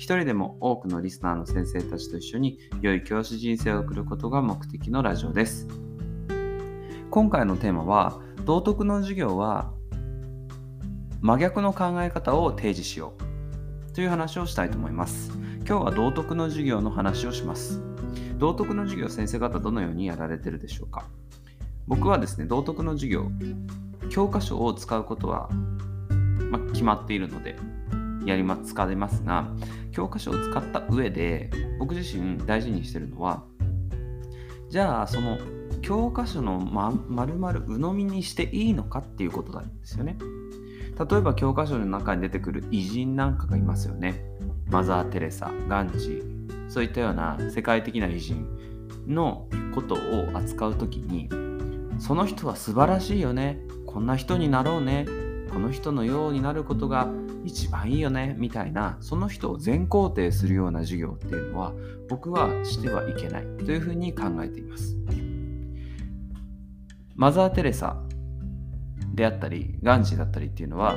一人でも多くのリスナーの先生たちと一緒に良い教師人生を送ることが目的のラジオです。今回のテーマは道徳の授業は真逆の考え方を提示しようという話をしたいと思います。今日は道徳の授業の話をします。道徳の授業先生方どのようにやられてるでしょうか僕はですね、道徳の授業、教科書を使うことは、ま、決まっているので、やりま使いますが、教科書を使った上で僕自身大事にしてるのはじゃあその教科書のま丸々鵜呑みにしていいのかっていうことなんですよね。例えば教科書の中に出てくる偉人なんかがいますよね。マザー・テレサガンジー。そういったような世界的な偉人のことを扱う時にその人は素晴らしいよね。こんな人になろうね。この人のようになることが一番いいよねみたいなその人を全肯定するような授業っていうのは僕はしてはいけないというふうに考えています。マザー・テレサであったりガンジーだったりっていうのは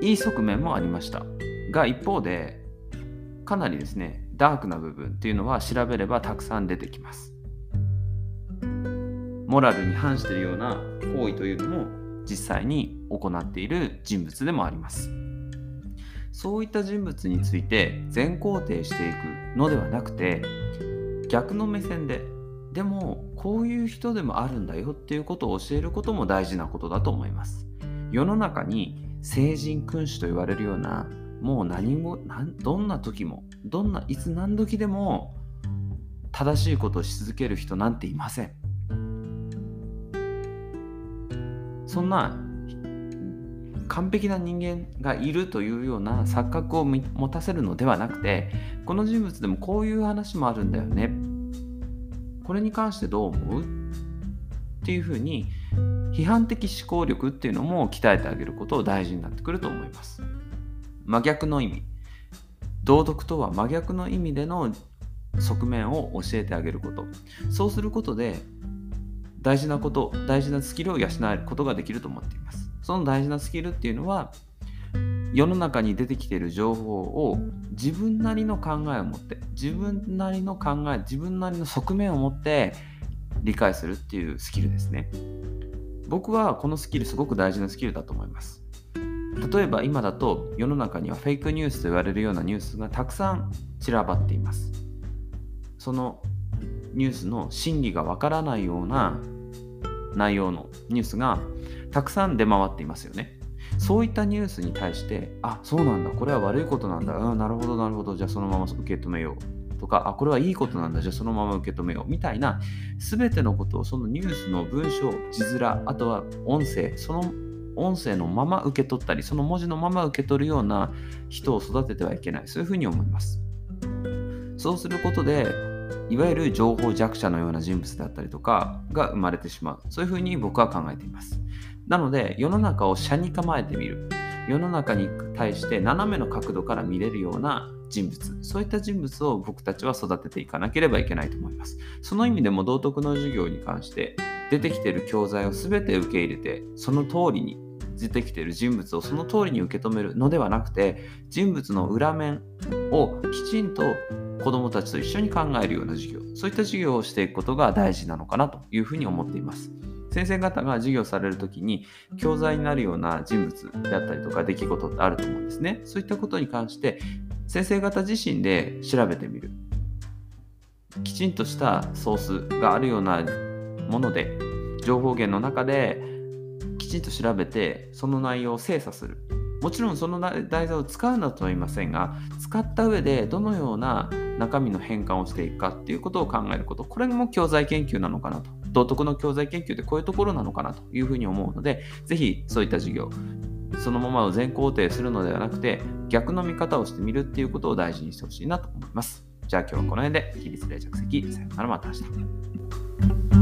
いい側面もありました。が一方でかなりですねダークな部分っていうのは調べればたくさん出てきます。モラルに反しているような行為というのも実際に行っている人物でもあります。そういった人物について全肯定していくのではなくて逆の目線ででもこういう人でもあるんだよっていうことを教えることも大事なことだと思います。世の中に聖人君主と言われるようなもう何もどんな時もどんないつ何時でも正しいことをし続ける人なんていません。そんな完璧な人間がいるというような錯覚を持たせるのではなくてこの人物でもこういう話もあるんだよね。これに関してどう思う？っていうふうに批判的思考力っていうのも鍛えてあげることを大事になってくると思います。真逆の意味。道徳とは真逆の意味での側面を教えてあげること。そうすることで大事なこと大事なスキルを養えることができると思っています。その大事なスキルっていうのは世の中に出てきている情報を自分なりの考えを持って自分なりの考え自分なりの側面を持って理解するっていうスキルですね。僕はこのスキルすごく大事なスキルだと思います。例えば今だと世の中にはフェイクニュースと言われるようなニュースがたくさん散らばっています。そのニュースの真偽がわからないような内容のニュースがたくさん出回っていますよね。そういったニュースに対して、あ、そうなんだ、これは悪いことなんだ、うん、なるほど、なるほど、じゃあそのまま受け止めよう。とか、あ、これはいいことなんだ、じゃあそのまま受け止めよう。みたいな、すべてのことをそのニュースの文章、字面、あとは音声、その音声のまま受け取ったり、その文字のまま受け取るような人を育ててはいけない。そういうふうに思います。そうすることで、いわゆる情報弱者のような人物だったりとかが生まれてしまう。そういうふうに僕は考えています。なので、世の中を斜に構えてみる。世の中に対して斜めの角度から見れるような人物。そういった人物を僕たちは育てていかなければいけないと思います。その意味でも道徳の授業に関して出てきている教材を全て受け入れて、その通りに出てきている人物をその通りに受け止めるのではなくて、人物の裏面をきちんと子どもたちと一緒に考えるような授業そういった授業をしていくことが大事なのかなというふうに思っています。先生方が授業される時に教材になるような人物であったりとか出来事ってあると思うんですね。そういったことに関して先生方自身で調べてみる。きちんとしたソースがあるようなもので情報源の中でちんと調べてその内容を精査する。もちろんその題材を使うのとは言いませんが使った上でどのような中身の変換をしていくかっていうことを考えること。これも教材研究なのかなと。道徳の教材研究ってこういうところなのかなというふうに思うのでぜひそういった授業そのままを全肯定するのではなくて逆の見方をしてみるっていうことを大事にしてほしいなと思います。じゃあ今日はこの辺で、起立例着席、さよならまた明日。